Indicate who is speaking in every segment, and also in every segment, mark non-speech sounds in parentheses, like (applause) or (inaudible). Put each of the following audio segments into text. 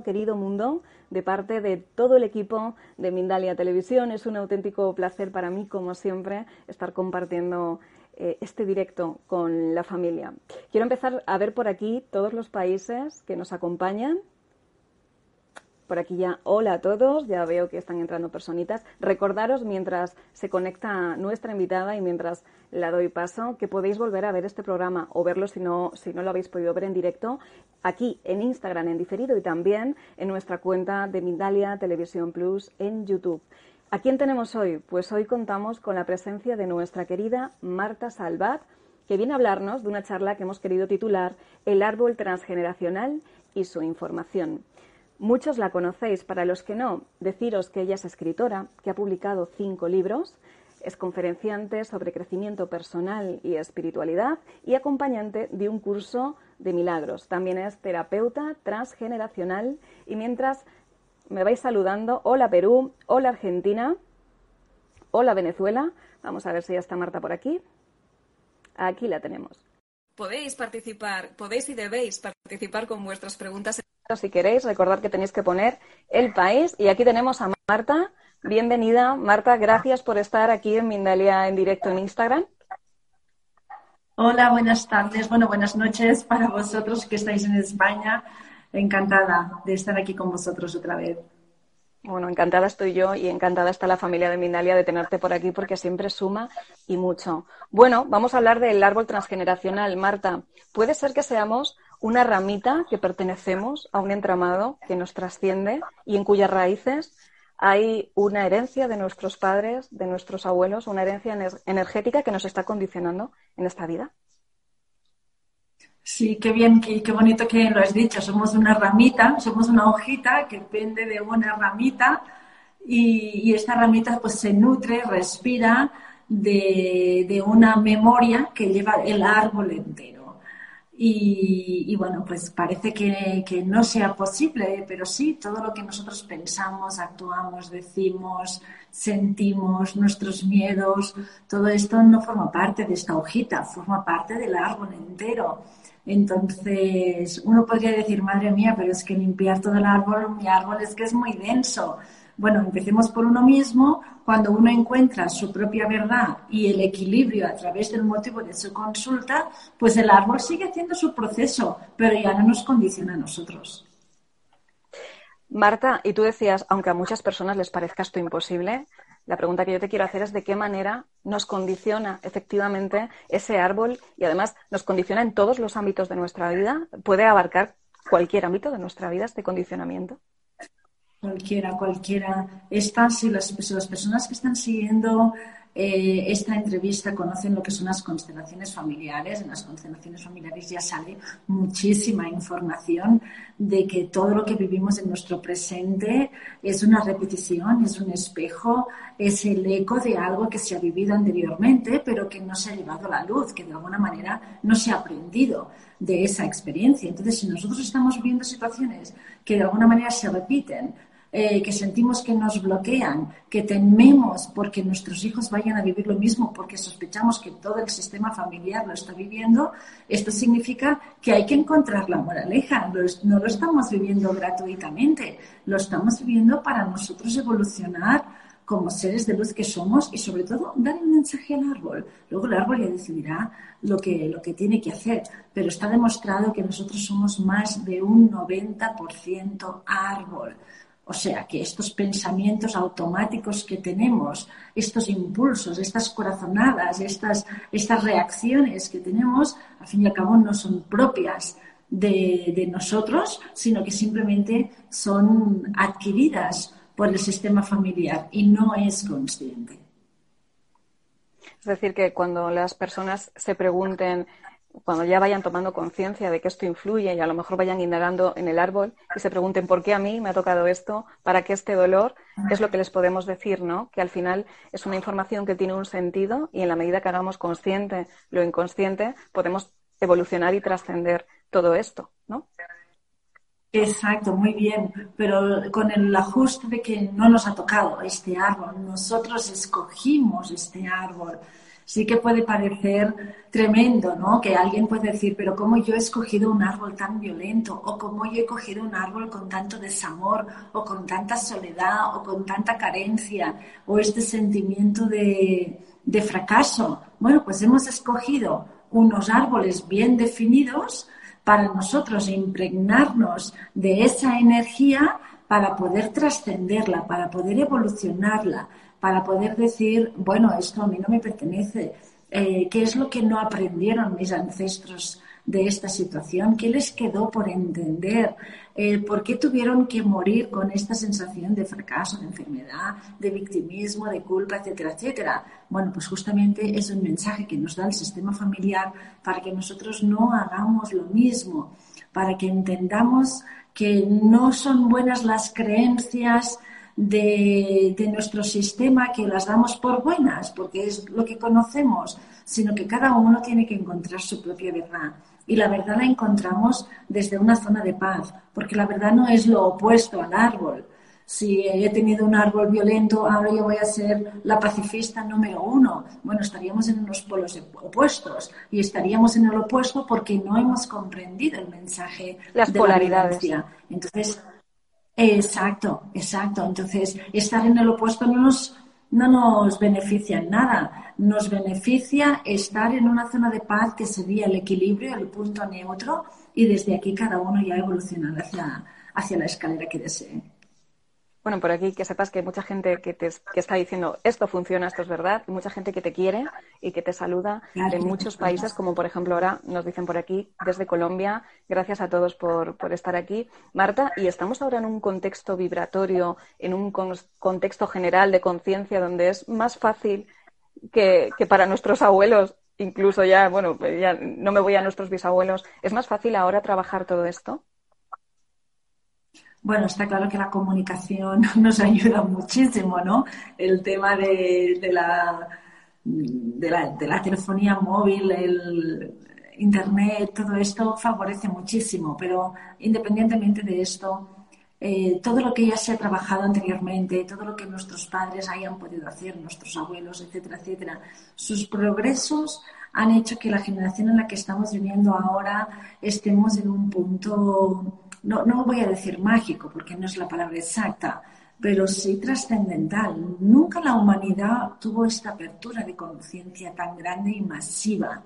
Speaker 1: querido mundo, de parte de todo el equipo de Mindalia Televisión. Es un auténtico placer para mí, como siempre, estar compartiendo eh, este directo con la familia. Quiero empezar a ver por aquí todos los países que nos acompañan por aquí ya, hola a todos, ya veo que están entrando personitas. Recordaros mientras se conecta nuestra invitada y mientras la doy paso, que podéis volver a ver este programa o verlo si no, si no lo habéis podido ver en directo, aquí en Instagram en diferido y también en nuestra cuenta de Mindalia Televisión Plus en YouTube. ¿A quién tenemos hoy? Pues hoy contamos con la presencia de nuestra querida Marta Salvat, que viene a hablarnos de una charla que hemos querido titular El árbol transgeneracional y su información. Muchos la conocéis, para los que no, deciros que ella es escritora, que ha publicado cinco libros, es conferenciante sobre crecimiento personal y espiritualidad y acompañante de un curso de milagros. También es terapeuta transgeneracional y mientras me vais saludando, hola Perú, hola Argentina, hola Venezuela, vamos a ver si ya está Marta por aquí. Aquí la tenemos. Podéis participar, podéis y debéis participar con vuestras preguntas si queréis, recordad que tenéis que poner el país. Y aquí tenemos a Marta. Bienvenida, Marta. Gracias por estar aquí en Mindalia en directo en Instagram.
Speaker 2: Hola, buenas tardes. Bueno, buenas noches para vosotros que estáis en España. Encantada de estar aquí con vosotros otra vez.
Speaker 1: Bueno, encantada estoy yo y encantada está la familia de Mindalia de tenerte por aquí porque siempre suma y mucho. Bueno, vamos a hablar del árbol transgeneracional. Marta, puede ser que seamos una ramita que pertenecemos a un entramado que nos trasciende y en cuyas raíces hay una herencia de nuestros padres, de nuestros abuelos, una herencia energética que nos está condicionando en esta vida.
Speaker 2: Sí, qué bien, qué, bonito que lo has dicho. Somos una ramita, somos una hojita que pende de una ramita y, esta ramita pues se nutre, respira de, de una memoria que lleva el árbol entero. Y, bueno, pues parece que, que, no sea posible, pero sí, todo lo que nosotros pensamos, actuamos, decimos, sentimos, nuestros miedos, todo esto no forma parte de esta hojita, forma parte del árbol entero. Entonces, uno podría decir, madre mía, pero es que limpiar todo el árbol, mi árbol es que es muy denso. Bueno, empecemos por uno mismo. Cuando uno encuentra su propia verdad y el equilibrio a través del motivo de su consulta, pues el árbol sigue haciendo su proceso, pero ya no nos condiciona a nosotros.
Speaker 1: Marta, y tú decías, aunque a muchas personas les parezca esto imposible, la pregunta que yo te quiero hacer es de qué manera nos condiciona efectivamente ese árbol y además nos condiciona en todos los ámbitos de nuestra vida. ¿Puede abarcar cualquier ámbito de nuestra vida este condicionamiento?
Speaker 2: Cualquiera, cualquiera. Estas, si las, las personas que están siguiendo eh, esta entrevista conocen lo que son las constelaciones familiares. En las constelaciones familiares ya sale muchísima información de que todo lo que vivimos en nuestro presente es una repetición, es un espejo, es el eco de algo que se ha vivido anteriormente, pero que no se ha llevado a la luz, que de alguna manera no se ha aprendido de esa experiencia. Entonces, si nosotros estamos viendo situaciones que de alguna manera se repiten, eh, que sentimos que nos bloquean, que tememos porque nuestros hijos vayan a vivir lo mismo, porque sospechamos que todo el sistema familiar lo está viviendo, esto significa que hay que encontrar la moraleja. No lo estamos viviendo gratuitamente, lo estamos viviendo para nosotros evolucionar como seres de luz que somos y sobre todo dar un mensaje al árbol. Luego el árbol ya decidirá lo que, lo que tiene que hacer, pero está demostrado que nosotros somos más de un 90% árbol. O sea que estos pensamientos automáticos que tenemos, estos impulsos, estas corazonadas, estas, estas reacciones que tenemos, al fin y al cabo no son propias de, de nosotros, sino que simplemente son adquiridas por el sistema familiar y no es consciente.
Speaker 1: Es decir, que cuando las personas se pregunten cuando ya vayan tomando conciencia de que esto influye y a lo mejor vayan indagando en el árbol y se pregunten por qué a mí me ha tocado esto, para qué este dolor, es lo que les podemos decir, ¿no? Que al final es una información que tiene un sentido y en la medida que hagamos consciente lo inconsciente, podemos evolucionar y trascender todo esto, ¿no?
Speaker 2: Exacto, muy bien, pero con el ajuste de que no nos ha tocado este árbol, nosotros escogimos este árbol sí que puede parecer tremendo, ¿no? Que alguien puede decir, pero ¿cómo yo he escogido un árbol tan violento? ¿O cómo yo he cogido un árbol con tanto desamor? ¿O con tanta soledad? ¿O con tanta carencia? ¿O este sentimiento de, de fracaso? Bueno, pues hemos escogido unos árboles bien definidos para nosotros impregnarnos de esa energía para poder trascenderla, para poder evolucionarla, para poder decir, bueno, esto a mí no me pertenece, eh, qué es lo que no aprendieron mis ancestros de esta situación, qué les quedó por entender, eh, por qué tuvieron que morir con esta sensación de fracaso, de enfermedad, de victimismo, de culpa, etcétera, etcétera. Bueno, pues justamente es un mensaje que nos da el sistema familiar para que nosotros no hagamos lo mismo, para que entendamos que no son buenas las creencias de, nuestro sistema que las damos por buenas, porque es lo que conocemos, sino que cada uno tiene que encontrar su propia verdad. Y la verdad la encontramos desde una zona de paz, porque la verdad no es lo opuesto al árbol. Si he tenido un árbol violento, ahora yo voy a ser la pacifista número uno. Bueno, estaríamos en unos polos opuestos y estaríamos en el opuesto porque no hemos comprendido el mensaje
Speaker 1: Las de polaridades.
Speaker 2: La Entonces, Exacto, exacto. Entonces, estar en el opuesto no nos, no nos beneficia en nada. Nos beneficia estar en una zona de paz que sería el equilibrio, el punto neutro, y desde aquí cada uno ya evolucionar hacia, hacia la escalera que desee.
Speaker 1: Bueno, por aquí que sepas que hay mucha gente que, te, que está diciendo esto funciona, esto es verdad, y mucha gente que te quiere y que te saluda en muchos países, como por ejemplo ahora nos dicen por aquí desde Colombia. Gracias a todos por, por estar aquí. Marta, y estamos ahora en un contexto vibratorio, en un contexto general de conciencia donde es más fácil que, que para nuestros abuelos incluso ya, bueno, ya no me voy a nuestros bisabuelos, ¿es más fácil ahora trabajar todo esto?
Speaker 2: Bueno, está claro que la comunicación (laughs) nos ayuda muchísimo, ¿no? El tema de, la, de, la, telefonía móvil, el Internet, todo esto favorece muchísimo, pero independientemente de esto, eh, todo lo que ya se ha trabajado anteriormente, todo lo que nuestros padres hayan podido hacer, nuestros abuelos, etcétera, etcétera, sus progresos han hecho que la generación en la que estamos viviendo ahora estemos en un punto no, no voy a decir mágico porque no es la palabra exacta, pero sí trascendental. Nunca la humanidad tuvo esta apertura de conciencia tan grande y masiva.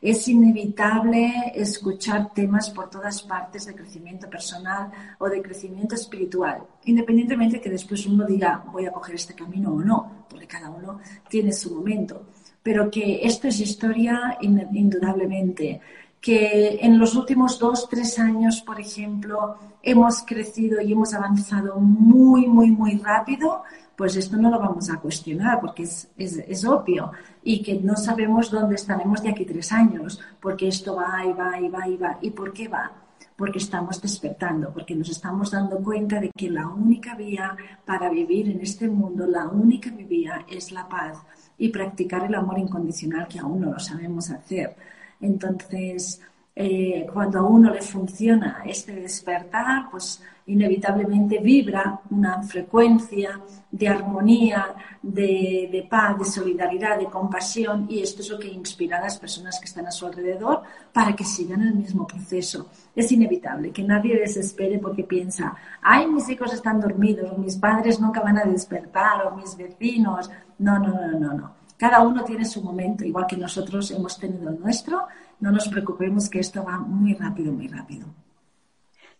Speaker 2: Es inevitable escuchar temas por todas partes de crecimiento personal o de crecimiento espiritual, independientemente que después uno diga voy a coger este camino o no, porque cada uno tiene su momento. Pero que esto es historia indudablemente que en los últimos dos, tres años, por ejemplo, hemos crecido y hemos avanzado muy, muy, muy rápido, pues esto no lo vamos a cuestionar porque es, es, obvio y que no sabemos dónde estaremos de aquí tres años, porque esto va y va y va y va. ¿Y por qué va? Porque estamos despertando, porque nos estamos dando cuenta de que la única vía para vivir en este mundo, la única vía es la paz y practicar el amor incondicional que aún no lo sabemos hacer. Entonces, eh, cuando a uno le funciona este despertar, pues inevitablemente vibra una frecuencia de armonía, de, paz, de solidaridad, de compasión y esto es lo que inspira a las personas que están a su alrededor para que sigan el mismo proceso. Es inevitable que nadie desespere porque piensa, ay, mis hijos están dormidos, o mis padres nunca van a despertar, o mis vecinos. No, no, no, no, no. Cada uno tiene su momento, igual que nosotros hemos tenido el nuestro. No nos preocupemos que esto va muy rápido, muy rápido.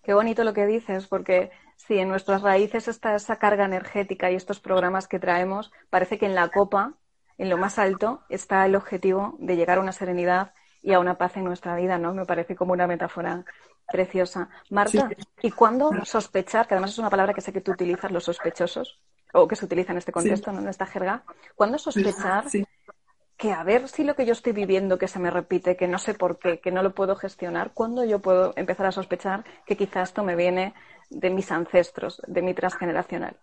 Speaker 1: Qué bonito lo que dices, porque si en nuestras raíces está esa carga energética y estos programas que traemos, parece que en la copa, en lo más alto, está el objetivo de llegar a una serenidad y a una paz en nuestra vida, ¿no? Me parece como una metáfora preciosa. Marta, ¿y cuándo sospechar, que además es una palabra que sé que tú utilizas, los sospechosos, o que se utiliza en este contexto, ¿no? en esta jerga, ¿cuándo sospechar que a ver si lo que yo estoy viviendo que se me repite, que no sé por qué, que no lo puedo gestionar, ¿cuándo yo puedo empezar a sospechar que quizás esto me viene de mis ancestros, de mi transgeneracional?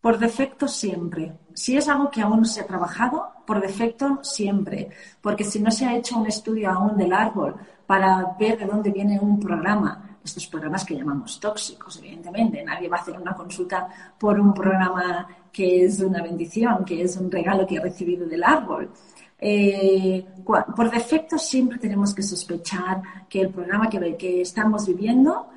Speaker 2: Por defecto siempre. Si es algo que aún no se ha trabajado, por defecto siempre. Porque si no se ha hecho un estudio aún del árbol para ver de dónde viene un programa, estos programas que llamamos tóxicos, evidentemente. Nadie va a hacer una consulta por un programa que es una bendición, que es un regalo que ha recibido del árbol. Eh, por defecto siempre tenemos que sospechar que el programa que, estamos viviendo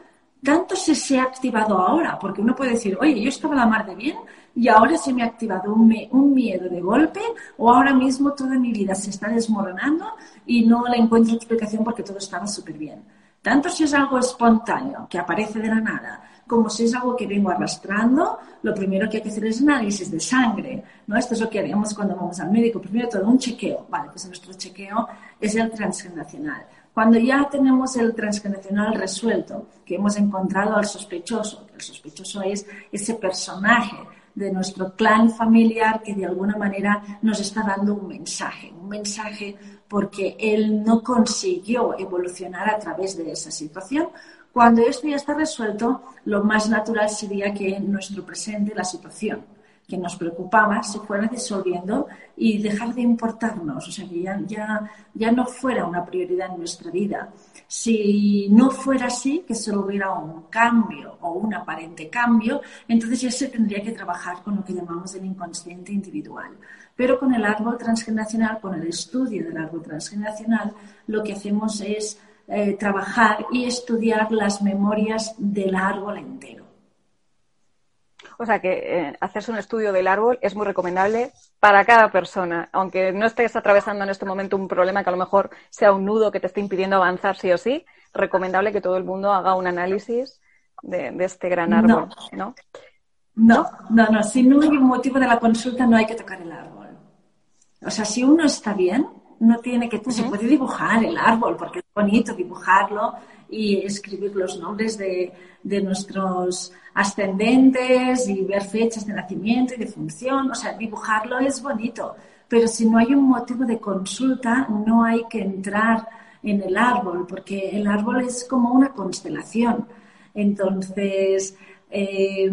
Speaker 2: tanto se, se ha activado ahora, porque uno puede decir, oye, yo estaba la mar de bien y ahora se me ha activado un, un, miedo de golpe o ahora mismo toda mi vida se está desmoronando y no le encuentro explicación porque todo estaba súper bien. Tanto si es algo espontáneo, que aparece de la nada, como si es algo que vengo arrastrando, lo primero que hay que hacer es análisis de sangre, ¿no? Esto es lo que haríamos cuando vamos al médico. Primero todo un chequeo, vale, pues nuestro chequeo es el transgeneracional. Cuando ya tenemos el transgeneracional resuelto, que hemos encontrado al sospechoso, que el sospechoso es ese personaje de nuestro clan familiar que de alguna manera nos está dando un mensaje, un mensaje porque él no consiguió evolucionar a través de esa situación. Cuando esto ya está resuelto, lo más natural sería que en nuestro presente la situación que nos preocupaba se fuera disolviendo y dejar de importarnos, o sea, que ya, ya, ya no fuera una prioridad en nuestra vida. Si no fuera así, que solo hubiera un cambio o un aparente cambio, entonces ya se tendría que trabajar con lo que llamamos el inconsciente individual. Pero con el árbol transgeneracional, con el estudio del árbol transgeneracional, lo que hacemos es eh, trabajar y estudiar las memorias del árbol entero.
Speaker 1: O sea que eh, hacerse un estudio del árbol es muy recomendable para cada persona, aunque no estés atravesando en este momento un problema que a lo mejor sea un nudo que te esté impidiendo avanzar sí o sí, recomendable que todo el mundo haga un análisis de, este gran árbol,
Speaker 2: ¿no? ¿no? No, no, Si no hay un motivo de la consulta, no hay que tocar el árbol. O sea, si uno está bien, no tiene que... Se puede dibujar el árbol, porque es bonito dibujarlo y escribir los nombres de, de nuestros ascendentes y ver fechas de nacimiento y de función. O sea, dibujarlo es bonito, pero si no hay un motivo de consulta, no hay que entrar en el árbol, porque el árbol es como una constelación. Entonces, eh,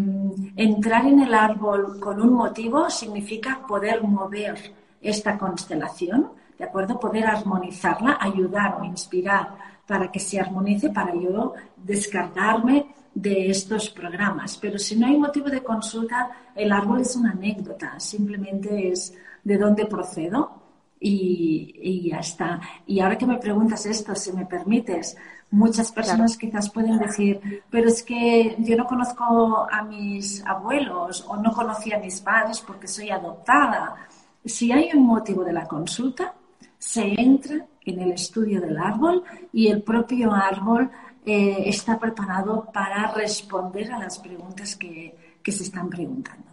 Speaker 2: entrar en el árbol con un motivo significa poder mover esta constelación, ¿de acuerdo? Poder armonizarla, ayudar o inspirar para que se armonice, para yo descargarme de estos programas. Pero si no hay motivo de consulta, el árbol es una anécdota, simplemente es de dónde procedo y, ya está. Y ahora que me preguntas esto, si me permites, muchas personas quizás pueden decir, pero es que yo no conozco a mis abuelos o no conocí a mis padres porque soy adoptada. Si hay un motivo de la consulta, se entra en el estudio del árbol y el propio árbol eh, está preparado para responder a las preguntas que, se están preguntando.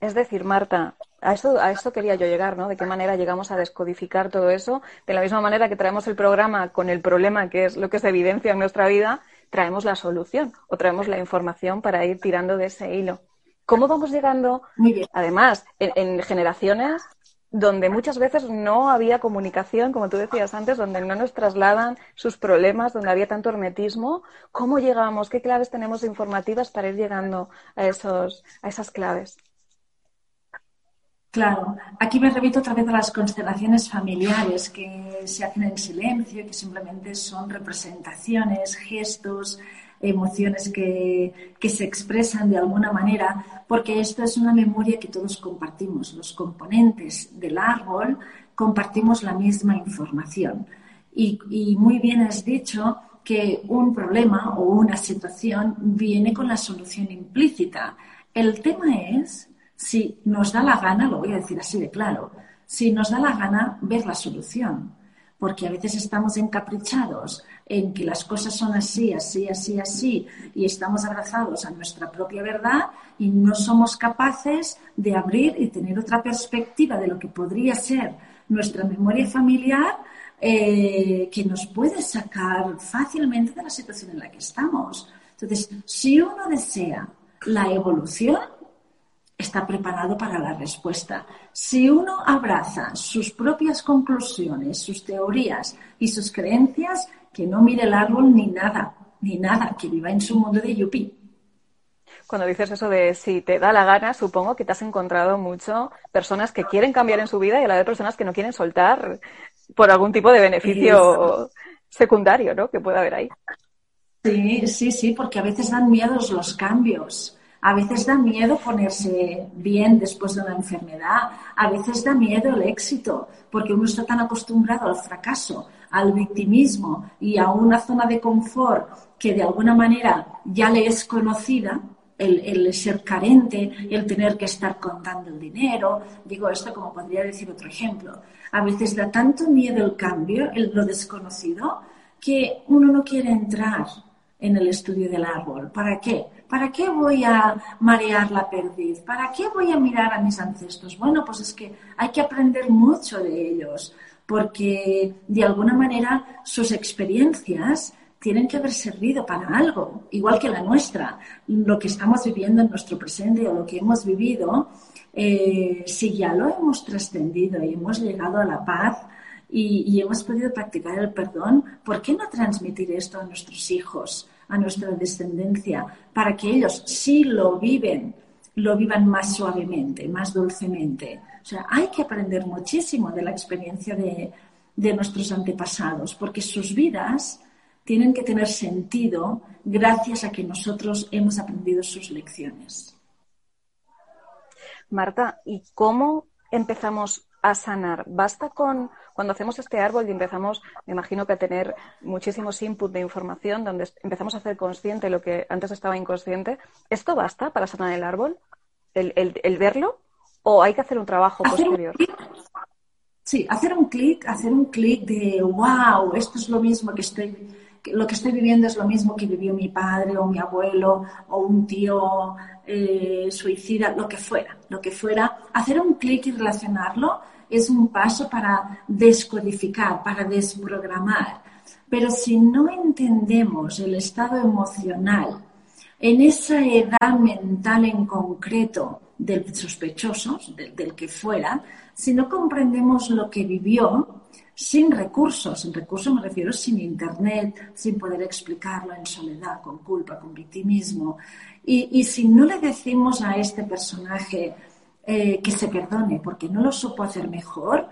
Speaker 1: Es decir, Marta, a esto, a esto quería yo llegar, ¿no? De qué manera llegamos a descodificar todo eso. De la misma manera que traemos el programa con el problema, que es lo que se evidencia en nuestra vida, traemos la solución o traemos la información para ir tirando de ese hilo. ¿Cómo vamos llegando? Además, en generaciones donde muchas veces no había comunicación, como tú decías antes, donde no nos trasladan sus problemas, donde había tanto hermetismo. ¿Cómo llegamos? ¿Qué claves tenemos informativas para ir llegando a, esos, a esas claves?
Speaker 2: Claro, aquí me repito otra vez a las constelaciones familiares que se hacen en silencio, que simplemente son representaciones, gestos, emociones que, que, se expresan de alguna manera, porque esto es una memoria que todos compartimos. Los componentes del árbol compartimos la misma información. Y, y muy bien has dicho que un problema o una situación viene con la solución implícita. El tema es si nos da la gana, lo voy a decir así de claro, si nos da la gana ver la solución porque a veces estamos encaprichados en que las cosas son así, así, así, así, y estamos abrazados a nuestra propia verdad y no somos capaces de abrir y tener otra perspectiva de lo que podría ser nuestra memoria familiar eh, que nos puede sacar fácilmente de la situación en la que estamos. Entonces, si uno desea la evolución, está preparado para la respuesta. Si uno abraza sus propias conclusiones, sus teorías y sus creencias, que no mire el árbol ni nada, ni nada, que viva en su mundo de yupi.
Speaker 1: Cuando dices eso de si te da la gana, supongo que te has encontrado mucho personas que quieren cambiar en su vida y a la vez personas que no quieren soltar por algún tipo de beneficio secundario, ¿no? Que pueda haber ahí.
Speaker 2: Sí, sí, sí, porque a veces dan miedos los cambios A veces da miedo ponerse bien después de una enfermedad, a veces da miedo el éxito, porque uno está tan acostumbrado al fracaso, al victimismo y a una zona de confort que de alguna manera ya le es conocida, el, ser carente, el tener que estar contando el dinero. Digo esto como podría decir otro ejemplo. A veces da tanto miedo el cambio, el, lo desconocido, que uno no quiere entrar en el estudio del árbol. ¿Para qué? ¿Para qué voy a marear la perdiz? ¿Para qué voy a mirar a mis ancestros? Bueno, pues es que hay que aprender mucho de ellos, porque de alguna manera sus experiencias tienen que haber servido para algo, igual que la nuestra. Lo que estamos viviendo en nuestro presente o lo que hemos vivido, eh, si ya lo hemos trascendido y hemos llegado a la paz y, y, hemos podido practicar el perdón, ¿por qué no transmitir esto a nuestros hijos, a nuestra descendencia, para que ellos, si lo viven, lo vivan más suavemente, más dulcemente? O sea, hay que aprender muchísimo de la experiencia de, de nuestros antepasados, porque sus vidas tienen que tener sentido gracias a que nosotros hemos aprendido sus lecciones.
Speaker 1: Marta, ¿y cómo empezamos a sanar? ¿Basta con cuando hacemos este árbol y empezamos, me imagino que a tener muchísimos inputs de información, donde empezamos a hacer consciente lo que antes estaba inconsciente? ¿Esto basta para sanar el árbol? ¿El, verlo? ¿O hay que hacer un trabajo posterior?
Speaker 2: sí, hacer un clic, hacer un clic de wow, esto es lo mismo que estoy lo que estoy viviendo es lo mismo que vivió mi padre o mi abuelo o un tío eh, suicida, lo que fuera, lo que fuera, hacer un clic y relacionarlo es un paso para descodificar, para desprogramar. Pero si no entendemos el estado emocional en esa edad mental en concreto del sospechoso, del que fuera, si no comprendemos lo que vivió, sin recursos, sin recursos me refiero sin internet, sin poder explicarlo en soledad, con culpa, con victimismo. Y, si no le decimos a este personaje eh, que se perdone porque no lo supo hacer mejor,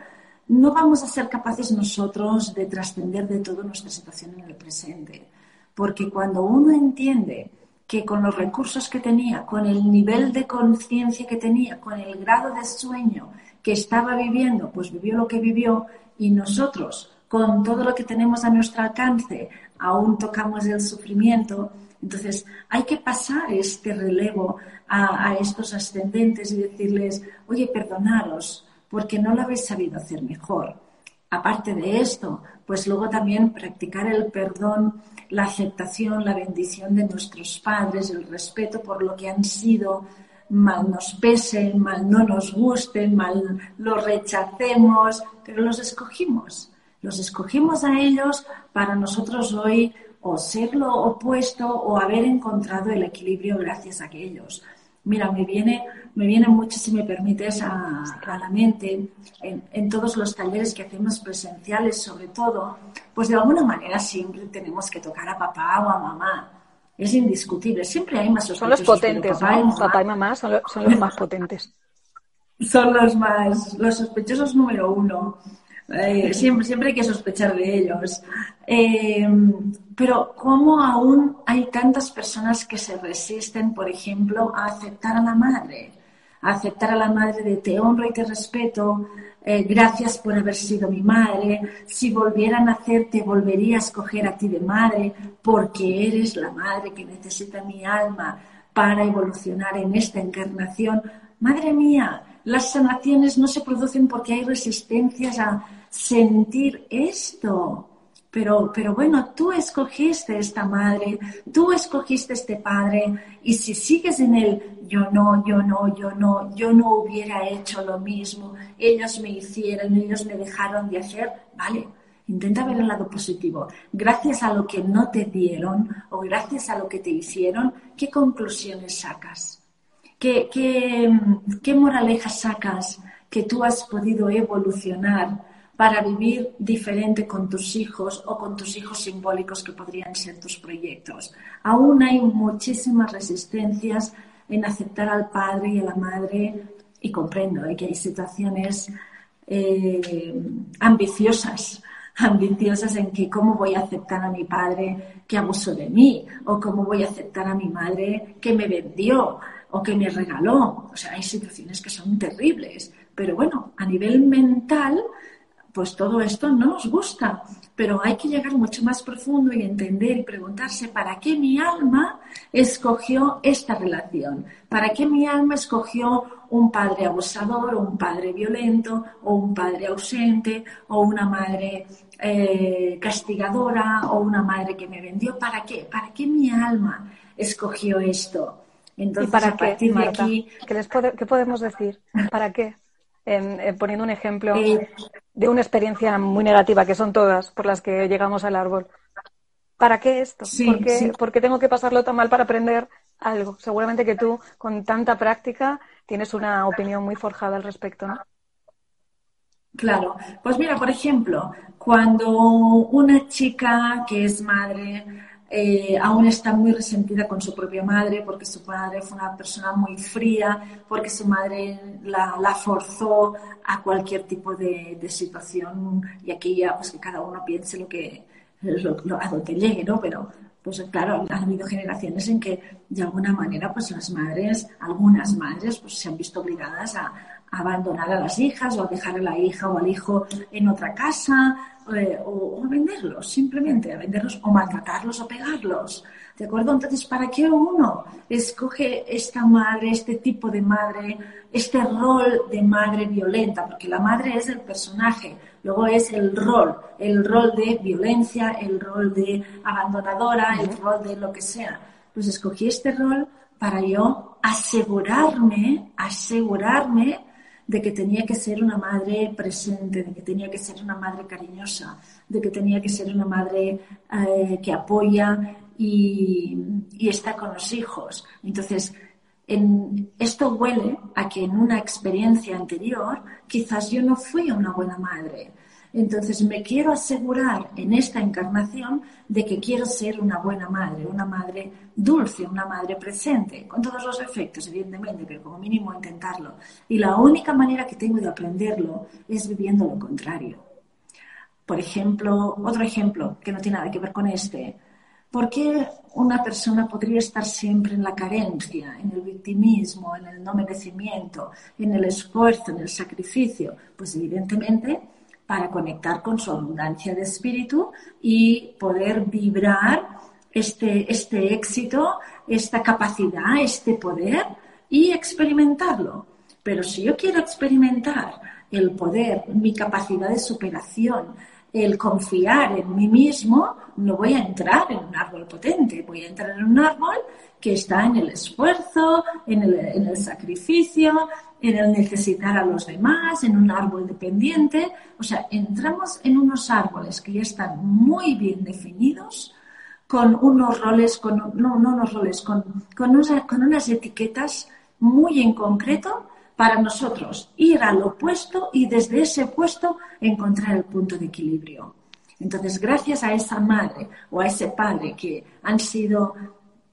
Speaker 2: no vamos a ser capaces nosotros de trascender de todo nuestra situación en el presente. Porque cuando uno entiende que con los recursos que tenía, con el nivel de conciencia que tenía, con el grado de sueño que estaba viviendo, pues vivió lo que vivió, y nosotros, con todo lo que tenemos a nuestro alcance, aún tocamos el sufrimiento, entonces hay que pasar este relevo a, estos ascendentes y decirles, oye, perdonaros, porque no lo habéis sabido hacer mejor. Aparte de esto, pues luego también practicar el perdón, la aceptación, la bendición de nuestros padres, el respeto por lo que han sido, mal nos pese, mal no nos guste, mal los rechacemos, pero los escogimos. Los escogimos a ellos para nosotros hoy o ser lo opuesto o haber encontrado el equilibrio gracias a ellos. Mira, me viene, me viene mucho, si me permites, a, la mente en, en, todos los talleres que hacemos presenciales, sobre todo, pues de alguna manera siempre tenemos que tocar a papá o a mamá es indiscutible. Siempre hay más
Speaker 1: Son los potentes, papá, y mamá son, los más potentes.
Speaker 2: Son los más, los sospechosos número uno. Eh, siempre, siempre hay que sospechar de ellos. Eh, pero ¿cómo aún hay tantas personas que se resisten, por ejemplo, a aceptar a la madre? A aceptar a la madre de te honro y te respeto, eh, gracias por haber sido mi madre, si volviera a nacer te volvería a escoger a ti de madre, porque eres la madre que necesita mi alma para evolucionar en esta encarnación. Madre mía, las sanaciones no se producen porque hay resistencias a sentir esto. Pero, pero bueno, tú escogiste esta madre, tú escogiste este padre, y si sigues en él, yo no, yo no, yo no, yo no hubiera hecho lo mismo, ellos me hicieron, ellos me dejaron de hacer, vale, intenta ver el lado positivo. Gracias a lo que no te dieron o gracias a lo que te hicieron, ¿qué conclusiones sacas? ¿Qué, qué, qué moralejas sacas que tú has podido evolucionar? Para vivir diferente con tus hijos o con tus hijos simbólicos que podrían ser tus proyectos. Aún hay muchísimas resistencias en aceptar al padre y a la madre y comprendo ¿eh? que hay situaciones eh, ambiciosas, (laughs) ambiciosas en que cómo voy a aceptar a mi padre que abusó de mí o cómo voy a aceptar a mi madre que me vendió o que me regaló. O sea, hay situaciones que son terribles. Pero bueno, a nivel mental, pues todo esto no nos gusta. Pero hay que llegar mucho más profundo y entender y preguntarse para qué mi alma escogió esta relación, para qué mi alma escogió un padre abusador o un padre violento o un padre ausente o una madre eh, castigadora o una madre que me vendió. ¿Para qué? ¿Para qué mi alma escogió esto?
Speaker 1: Entonces, ¿Y para qué, ¿qué, podemos decir? ¿Para qué? En, poniendo un ejemplo eh, de una experiencia muy negativa, que son todas por las que llegamos al árbol. ¿Para qué esto? ¿Por, qué, tengo que pasarlo tan mal para aprender algo? Seguramente que tú, con tanta práctica, tienes una opinión muy forjada al respecto, ¿no?
Speaker 2: Claro. Pues mira, por ejemplo, cuando una chica que es madre eh, aún está muy resentida con su propia madre porque su padre fue una persona muy fría, porque su madre la, forzó a cualquier tipo de, situación y aquí ya pues que cada uno piense lo que a donde llegue, ¿no? Pero pues claro, ha habido generaciones en que de alguna manera pues las madres, algunas madres pues se han visto obligadas a, abandonar a las hijas o a dejar a la hija o al hijo en otra casa eh, o, a venderlos, simplemente a venderlos o maltratarlos o pegarlos. ¿De acuerdo? Entonces, ¿para qué uno escoge esta madre, este tipo de madre, este rol de madre violenta? Porque la madre es el personaje, luego es el rol, el rol de violencia, el rol de abandonadora, el rol de lo que sea. Pues escogí este rol para yo asegurarme, asegurarme de que tenía que ser una madre presente, de que tenía que ser una madre cariñosa, de que tenía que ser una madre eh, que apoya y, está con los hijos. Entonces, en, esto huele a que en una experiencia anterior quizás yo no fui una buena madre entonces me quiero asegurar en esta encarnación de que quiero ser una buena madre, una madre dulce, una madre presente, con todos los efectos, evidentemente, pero como mínimo intentarlo. Y la única manera que tengo de aprenderlo es viviendo lo contrario. Por ejemplo, otro ejemplo que no tiene nada que ver con este. ¿Por qué una persona podría estar siempre en la carencia, en el victimismo, en el no merecimiento, en el esfuerzo, en el sacrificio? Pues evidentemente para conectar con su abundancia de espíritu y poder vibrar este, este éxito, esta capacidad, este poder y experimentarlo. Pero si yo quiero experimentar el poder, mi capacidad de superación, el confiar en mí mismo, no voy a entrar en un árbol potente, voy a entrar en un árbol que está en el esfuerzo, en el, en el sacrificio, en el necesitar a los demás, en un árbol dependiente. O sea, entramos en unos árboles que ya están muy bien definidos, con unos roles, con, no, no unos roles, con, con, con unas etiquetas muy en concreto para nosotros ir al opuesto y desde ese puesto encontrar el punto de equilibrio. Entonces, gracias a esa madre o a ese padre que han sido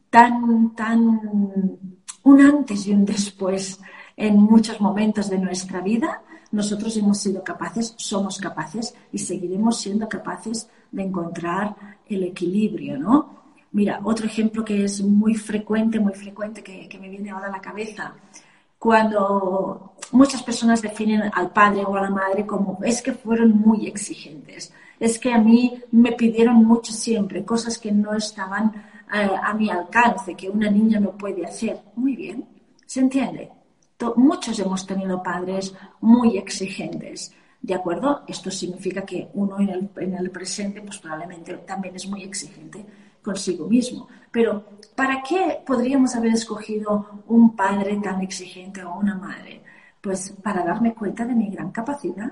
Speaker 2: tan, tan un antes y un después en muchos momentos de nuestra vida, nosotros hemos sido capaces, somos capaces y seguiremos siendo capaces de encontrar el equilibrio, ¿no? Mira, otro ejemplo que es muy frecuente, muy frecuente, que, que me viene ahora a la cabeza, cuando muchas personas definen al padre o a la madre como es que fueron muy exigentes, es que a mí me pidieron mucho siempre, cosas que no estaban eh, a mi alcance, que una niña no puede hacer. Muy bien, ¿se entiende? Muchos hemos tenido padres muy exigentes. ¿De acuerdo? Esto significa que uno en el, en el, presente, pues probablemente también es muy exigente consigo mismo. Pero, ¿para qué podríamos haber escogido un padre tan exigente o una madre? Pues para darme cuenta de mi gran capacidad.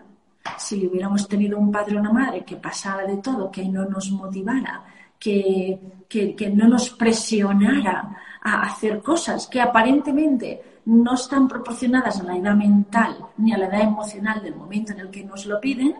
Speaker 2: Si hubiéramos tenido un padre o una madre que pasara de todo, que no nos motivara, que, que, que no nos presionara a hacer cosas que aparentemente no están proporcionadas a la edad mental ni a la edad emocional del momento en el que nos lo piden,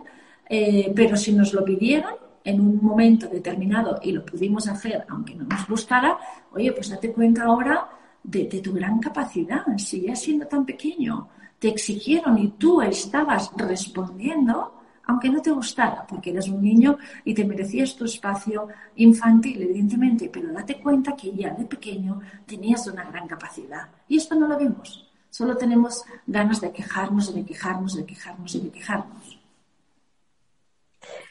Speaker 2: eh, pero si nos lo pidieron en un momento determinado y lo pudimos hacer aunque no nos gustara, oye, pues date cuenta ahora de, tu gran capacidad, si ya siendo tan pequeño te exigieron y tú estabas respondiendo, aunque no te gustara, porque eres un niño y te merecías tu espacio infantil, evidentemente, pero date cuenta que ya de pequeño tenías una gran capacidad. Y esto no lo vemos. Solo tenemos ganas de quejarnos, de quejarnos, de quejarnos y de quejarnos.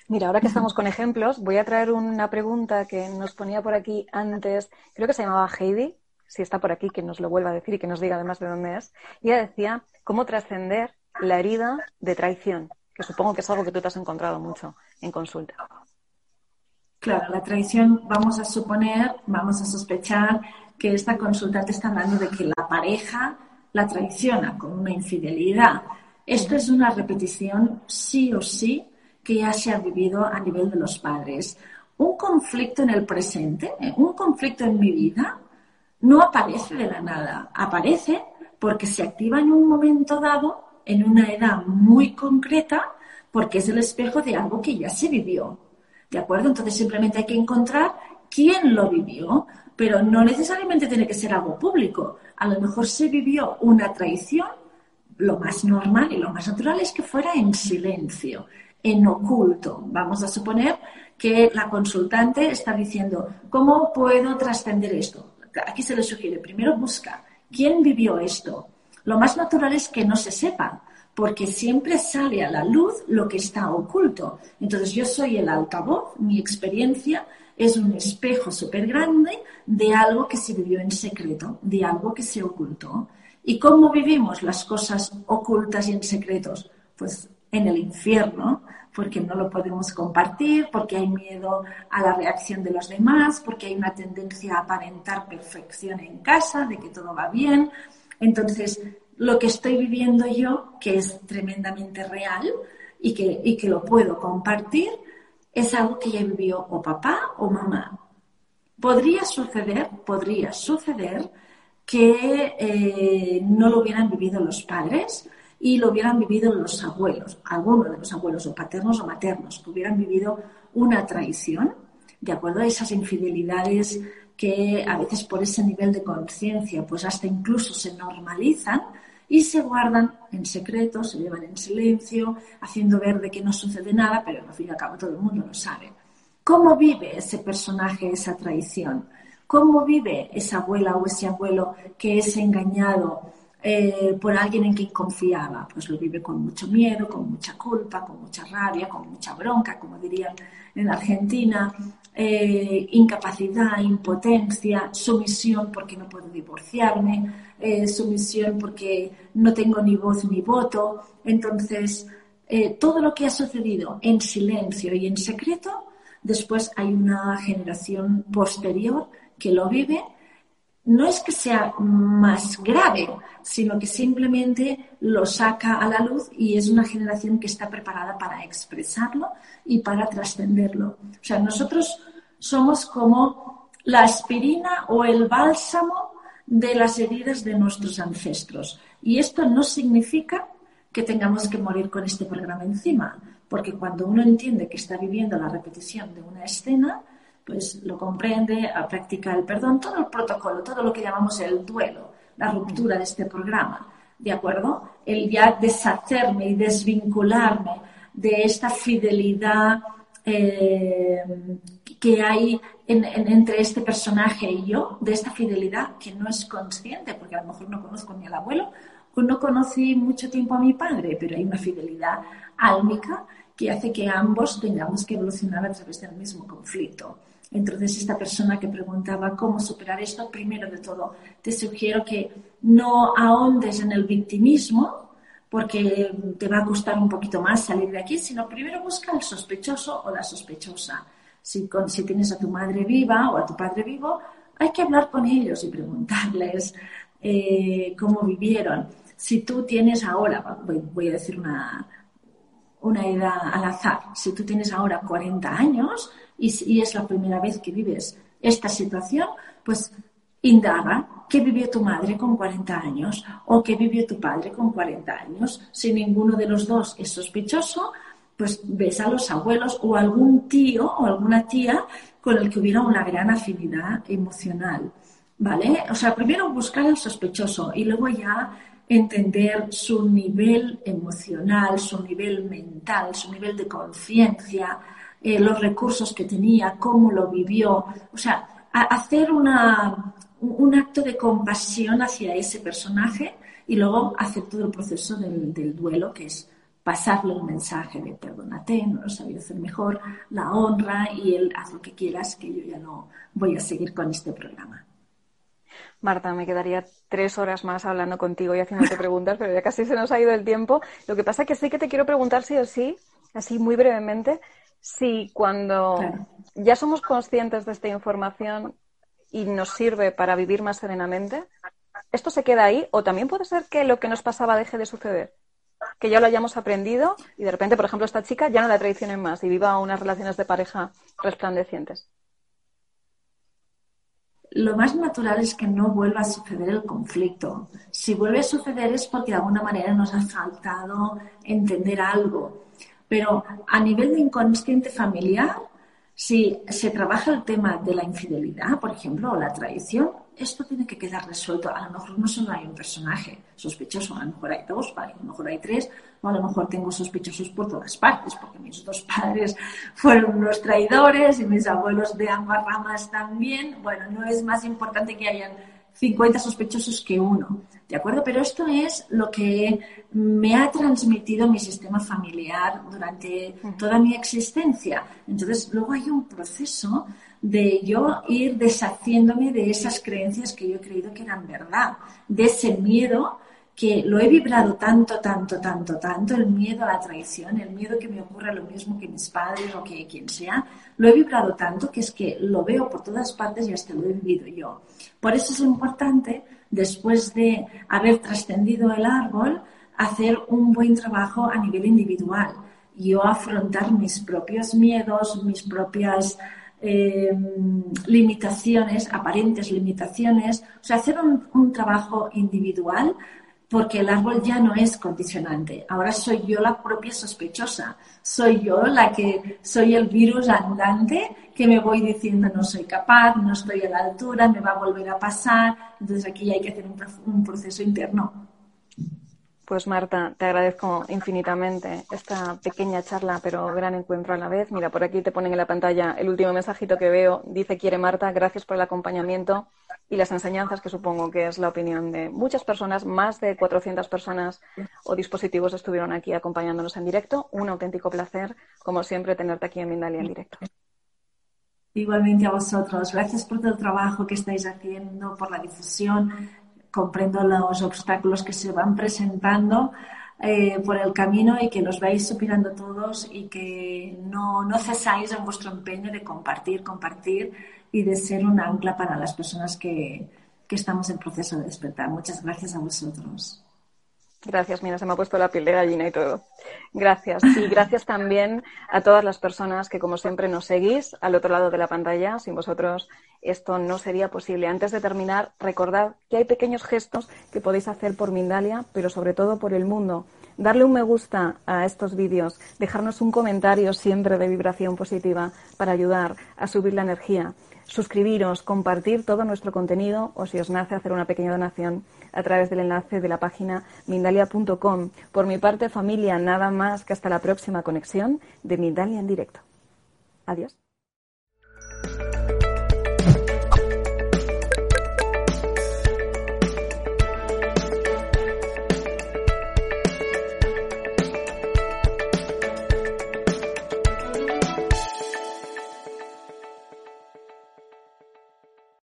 Speaker 1: Mira, ahora que estamos con ejemplos, voy a traer una pregunta que nos ponía por aquí antes, creo que se llamaba Heidi, si está por aquí, que nos lo vuelva a decir y que nos diga además de dónde es. Y ella decía, ¿cómo trascender la herida de traición? Que supongo que es algo que tú te has encontrado mucho en consulta.
Speaker 2: Claro, la traición, vamos a suponer, vamos a sospechar que esta consultante está hablando de que la pareja la traiciona con una infidelidad. Esto es una repetición sí o sí que ya se ha vivido a nivel de los padres. Un conflicto en el presente, eh, un conflicto en mi vida, no aparece de la nada, aparece porque se activa en un momento dado, en una edad muy concreta, porque es el espejo de algo que ya se vivió. ¿De acuerdo? Entonces simplemente hay que encontrar quién lo vivió, pero no necesariamente tiene que ser algo público. A lo mejor se vivió una traición, lo más normal y lo más natural es que fuera en silencio en oculto. Vamos a suponer que la consultante está diciendo, ¿cómo puedo trascender esto? Aquí se le sugiere, primero busca quién vivió esto. Lo más natural es que no se sepa, porque siempre sale a la luz lo que está oculto. Entonces yo soy el altavoz, mi experiencia es un espejo súper grande de algo que se vivió en secreto, de algo que se ocultó. ¿Y cómo vivimos las cosas ocultas y en secretos? Pues en el infierno, porque no lo podemos compartir, porque hay miedo a la reacción de los demás, porque hay una tendencia a aparentar perfección en casa, de que todo va bien. Entonces, lo que estoy viviendo yo, que es tremendamente real y que, y que lo puedo compartir, es algo que ya vivió o papá o mamá. Podría suceder, podría suceder que eh, no lo hubieran vivido los padres, y lo hubieran vivido los abuelos, algunos de los abuelos o paternos o maternos, que hubieran vivido una traición, de acuerdo a esas infidelidades que a veces por ese nivel de conciencia, pues hasta incluso se normalizan y se guardan en secreto, se llevan en silencio, haciendo ver de que no sucede nada, pero al fin y al cabo todo el mundo lo sabe. ¿Cómo vive ese personaje esa traición? ¿Cómo vive esa abuela o ese abuelo que es engañado eh, por alguien en quien confiaba. Pues lo vive con mucho miedo, con mucha culpa, con mucha rabia, con mucha bronca, como dirían en Argentina, eh, incapacidad, impotencia, sumisión porque no puedo divorciarme, eh, sumisión porque no tengo ni voz ni voto. Entonces, todo lo que ha sucedido en silencio y en secreto, después hay una generación posterior que lo vive no es que sea más grave, sino que simplemente lo saca a la luz y es una generación que está preparada para expresarlo y para trascenderlo. O sea, nosotros somos como la aspirina o el bálsamo de las heridas de nuestros ancestros. Y esto no significa que tengamos que morir con este programa encima, porque cuando uno entiende que está viviendo la repetición de una escena, pues lo comprende, a practicar el perdón, todo el protocolo, todo lo que llamamos el duelo, la ruptura de este programa, ¿de acuerdo? El ya deshacerme y desvincularme de esta fidelidad eh, que hay entre este personaje y yo, de esta fidelidad que no es consciente, porque a lo mejor no conozco ni al abuelo, o no conocí mucho tiempo a mi padre, pero hay una fidelidad álmica que hace que ambos tengamos que evolucionar a través del mismo conflicto. Entonces, esta persona que preguntaba cómo superar esto, primero de todo, te sugiero que no ahondes en el victimismo, porque te va a costar un poquito más salir de aquí, sino primero busca al sospechoso o la sospechosa. Si, tienes a tu madre viva o a tu padre vivo, hay que hablar con ellos y preguntarles eh, cómo vivieron. Si tú tienes ahora, voy, a decir una, una edad al azar, si tú tienes ahora 40 años, y, es la primera vez que vives esta situación, pues indaga qué vivió tu madre con 40 años o qué vivió tu padre con 40 años. Si ninguno de los dos es sospechoso, pues ves a los abuelos o algún tío o alguna tía con el que hubiera una gran afinidad emocional. ¿Vale? O sea, primero buscar el sospechoso y luego ya entender su nivel emocional, su nivel mental, su nivel de conciencia, eh, los recursos que tenía, cómo lo vivió. O sea, hacer una, un acto de compasión hacia ese personaje y luego hacer todo el proceso del, del duelo, que es pasarle el mensaje de perdónate, no lo sabía hacer mejor, la honra y el haz lo que quieras, que yo ya no voy a seguir con este programa.
Speaker 1: Marta, me quedaría tres horas más hablando contigo y haciéndote (laughs) preguntas, pero ya casi se nos ha ido el tiempo. Lo que pasa es que sí que te quiero preguntar sí o sí, así muy brevemente, si cuando ya somos conscientes de esta información y nos sirve para vivir más serenamente, ¿esto se queda ahí o también puede ser que lo que nos pasaba deje de suceder? que ya lo hayamos aprendido y de repente, por ejemplo, esta chica ya no la traicionen más y viva unas relaciones de pareja resplandecientes?
Speaker 2: Lo más natural es que no vuelva a suceder el conflicto. Si vuelve a suceder es porque de alguna manera nos ha faltado entender algo. Pero a nivel de inconsciente familiar, si se trabaja el tema de la infidelidad, por ejemplo, o la traición, esto tiene que quedar resuelto. A lo mejor no solo hay un personaje sospechoso, a lo mejor hay dos, a lo mejor hay tres, o a lo mejor tengo sospechosos por todas partes, porque mis dos padres (laughs) fueron unos traidores y mis abuelos de ambas ramas también. Bueno, no es más importante que hayan 50 sospechosos que uno, ¿de acuerdo? Pero esto es lo que me ha transmitido mi sistema familiar durante toda mi existencia. Entonces, luego hay un proceso de yo ir deshaciéndome de esas creencias que yo he creído que eran verdad, de ese miedo que lo he vibrado tanto, tanto, tanto, tanto, el miedo a la traición, el miedo que me ocurra lo mismo que mis padres o que quien sea, lo he vibrado tanto que es que lo veo por todas partes y hasta lo he vivido yo. Por eso es importante, después de haber trascendido el árbol, hacer un buen trabajo a nivel individual. Yo afrontar mis propios miedos, mis propias Em, limitaciones, aparentes limitaciones, o sea, hacer un, trabajo individual porque el árbol ya no es condicionante. Ahora soy yo la propia sospechosa. Soy yo la que soy el virus andante que me voy diciendo no soy capaz, no estoy a la altura, me va a volver a pasar. Entonces aquí hay que hacer un proceso interno.
Speaker 1: Pues Marta, te agradezco infinitamente esta pequeña charla, pero gran encuentro a la vez. Mira, por aquí te ponen en la pantalla el último mensajito que veo. Dice, quiere Marta, gracias por el acompañamiento y las enseñanzas, que supongo que es la opinión de muchas personas. Más de 400 personas o dispositivos estuvieron aquí acompañándonos en directo. Un auténtico placer, como siempre, tenerte aquí en Mindalia en directo.
Speaker 2: Igualmente a vosotros. Gracias por todo el trabajo que estáis haciendo, por la difusión comprendo los obstáculos que se van presentando eh, por el camino y que los vais superando todos y que no, no cesáis en vuestro empeño de compartir, compartir y de ser un ancla para las personas que, que estamos en proceso de despertar. Muchas gracias a vosotros.
Speaker 1: Gracias, mira, se me ha puesto la piel de gallina y todo. Gracias. Y gracias también a todas las personas que, como siempre, nos seguís al otro lado de la pantalla. Sin vosotros esto no sería posible. Antes de terminar, recordad que hay pequeños gestos que podéis hacer por Mindalia, pero sobre todo por el mundo. Darle un me gusta a estos vídeos, dejarnos un comentario siempre de vibración positiva para ayudar a subir la energía suscribiros, compartir todo nuestro contenido o si os nace hacer una pequeña donación a través del enlace de la página mindalia.com. Por mi parte, familia, nada más que hasta la próxima conexión de Mindalia en directo. Adiós.